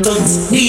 don't need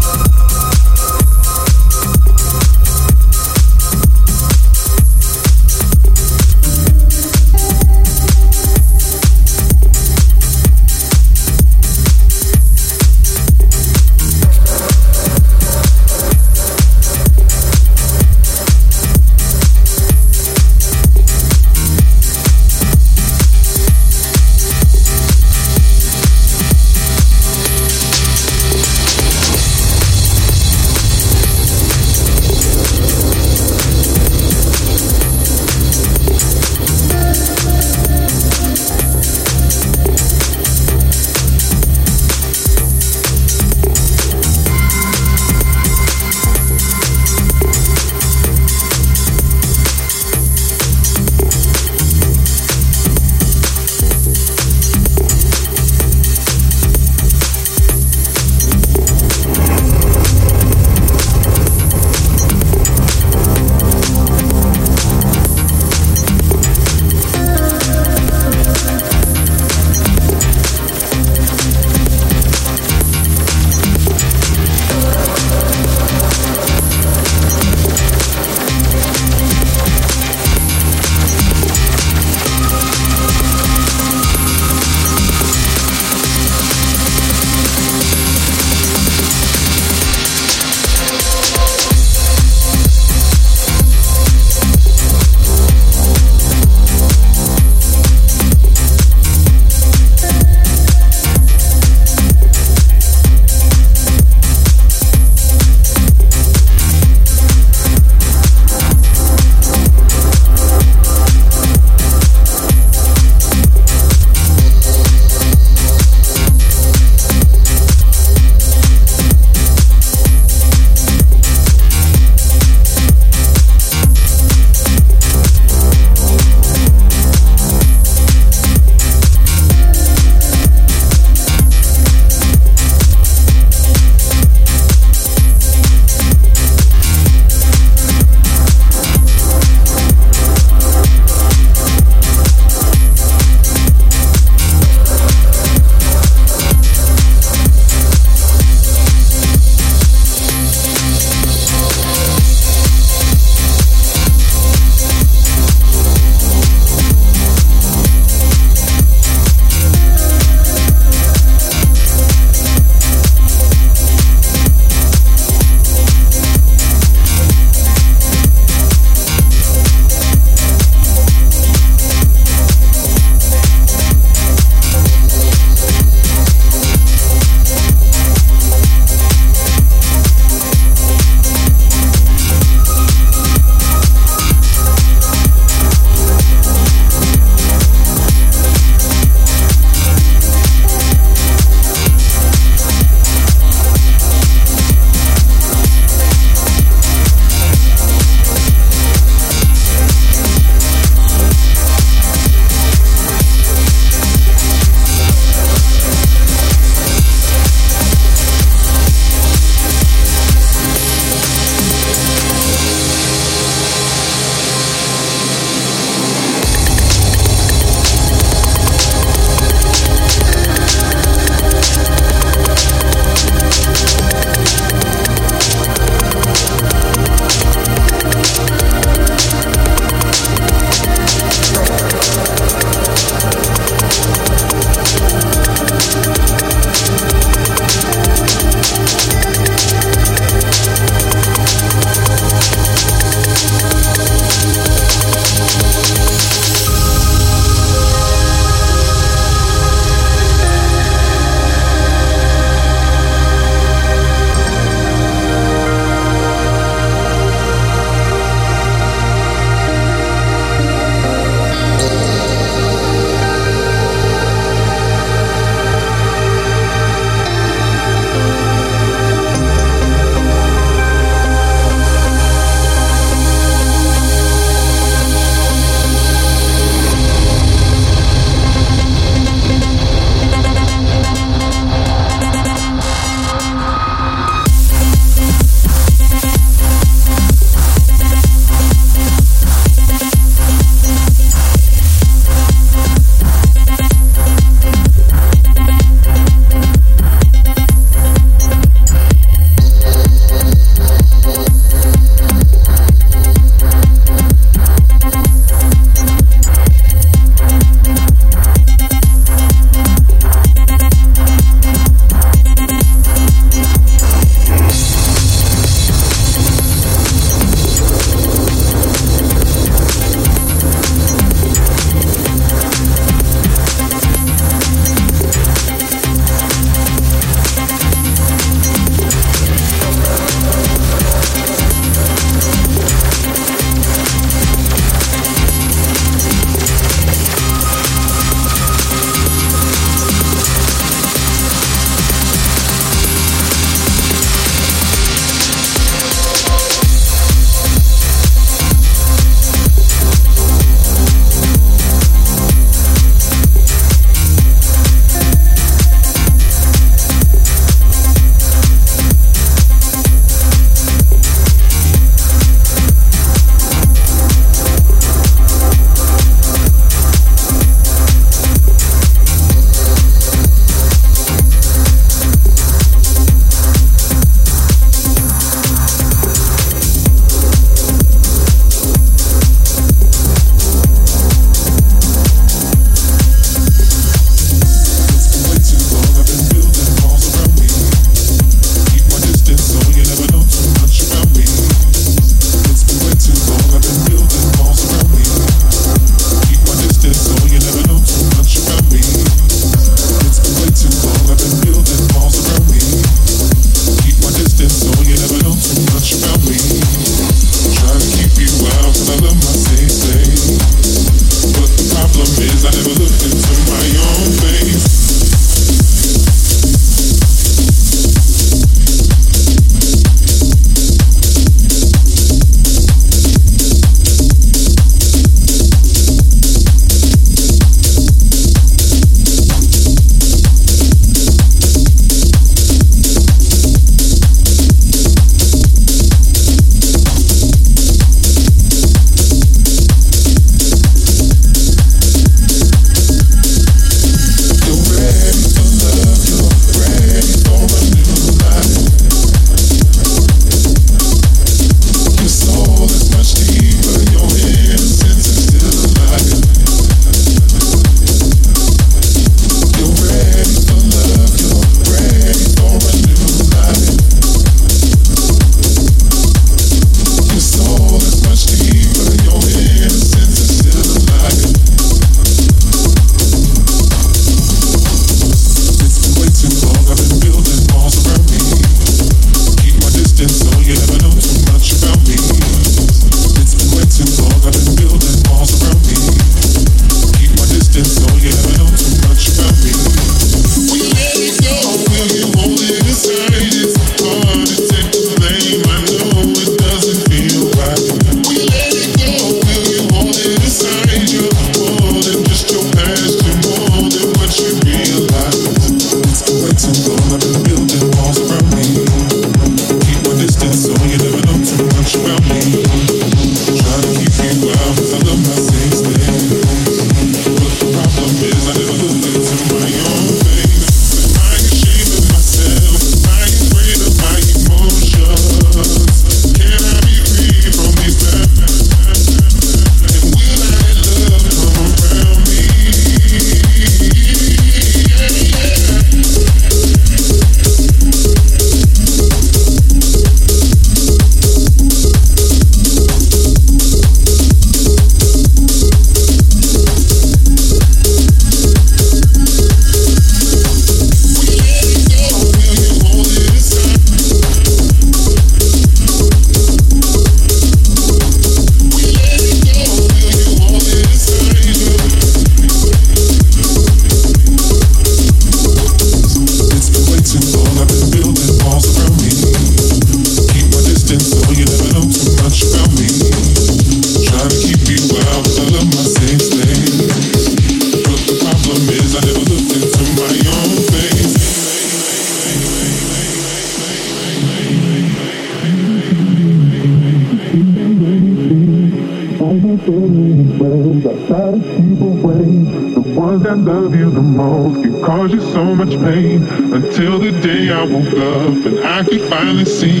most can cause you so much pain. Until the day I woke up and I could finally see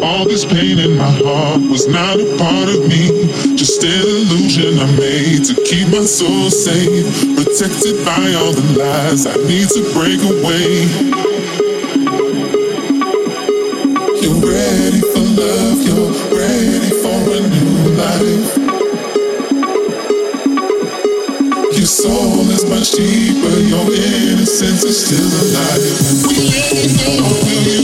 all this pain in my heart was not a part of me. Just an illusion I made to keep my soul safe. Protected by all the lies I need to break away. You're ready for love, you're ready for a new life. Your soul is much deeper, is still alive. Go, will you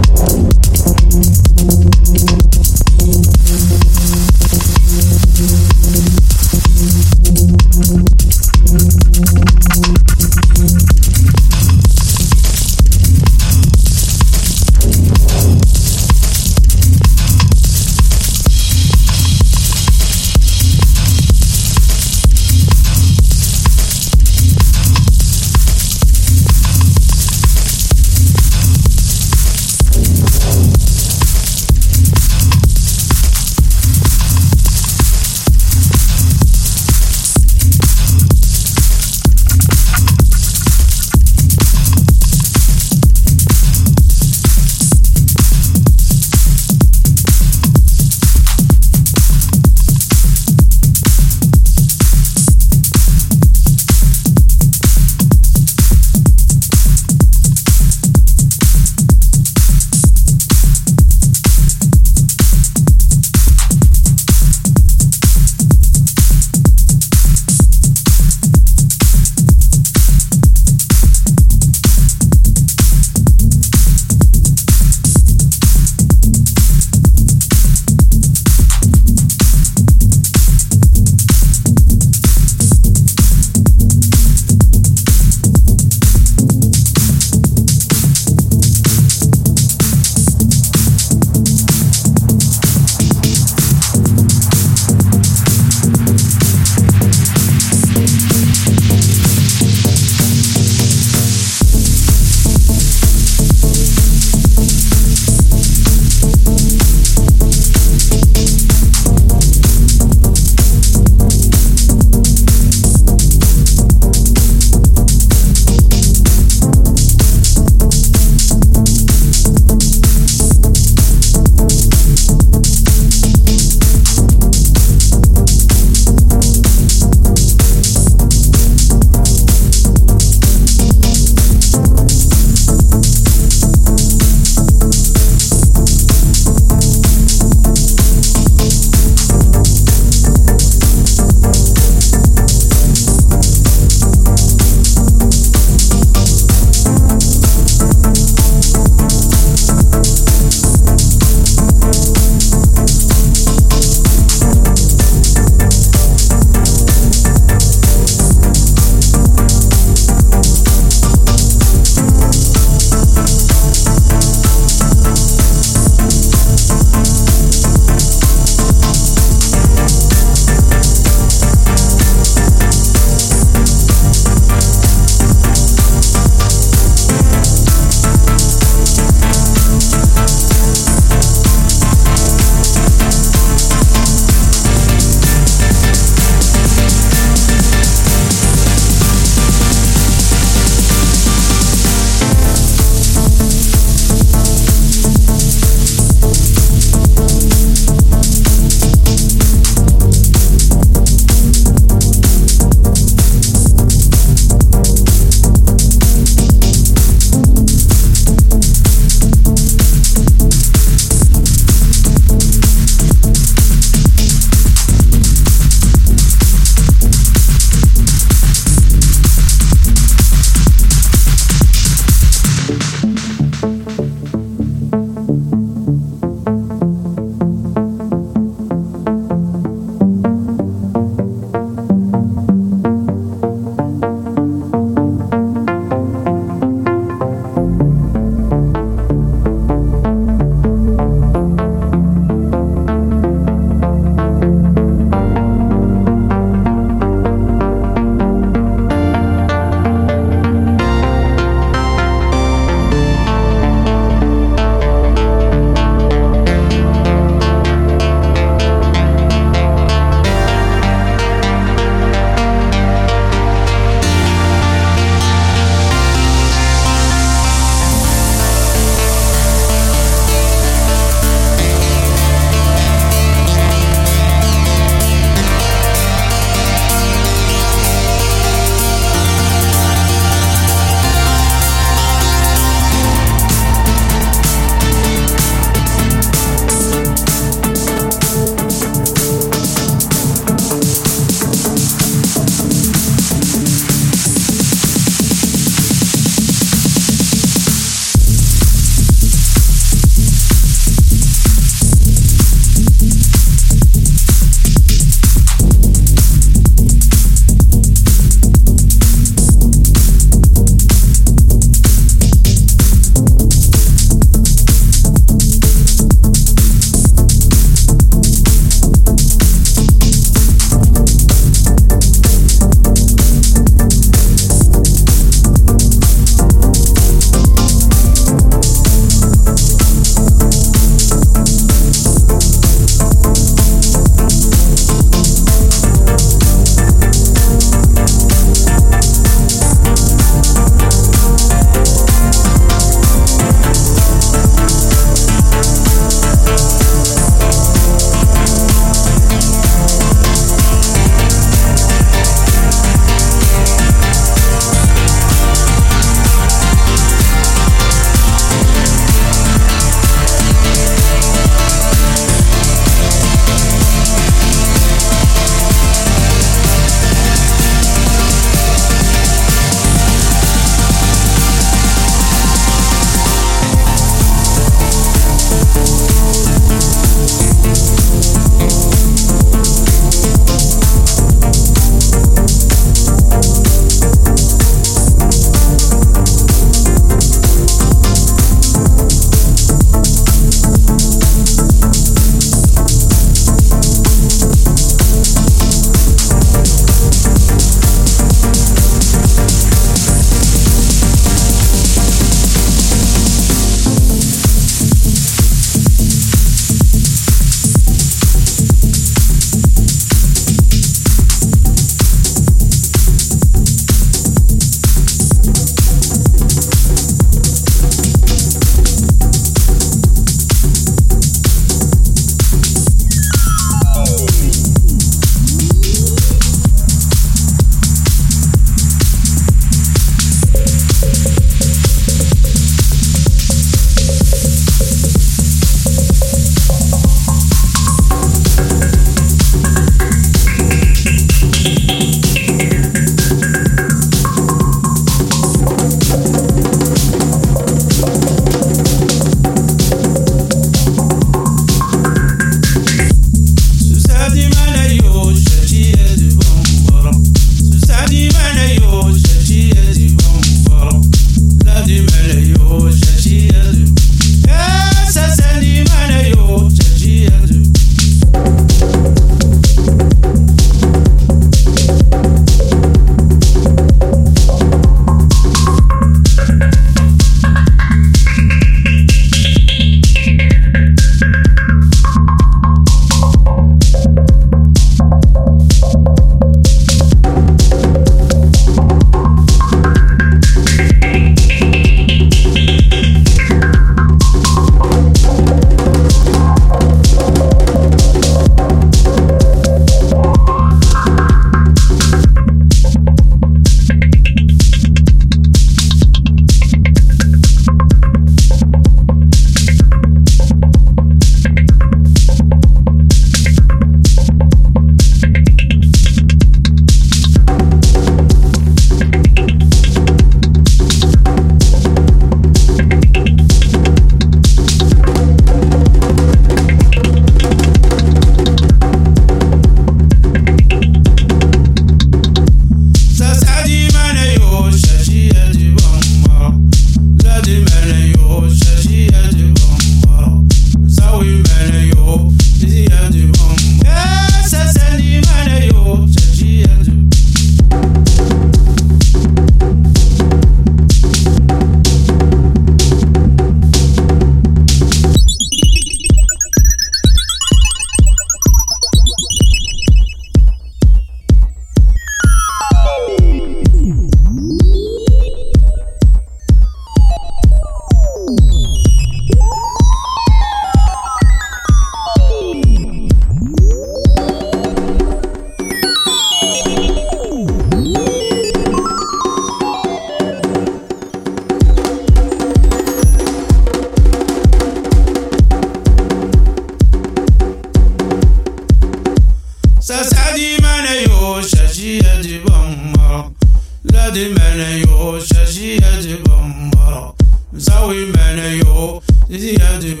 دمنيو شاشية بمبرا زاوي منيو زيادة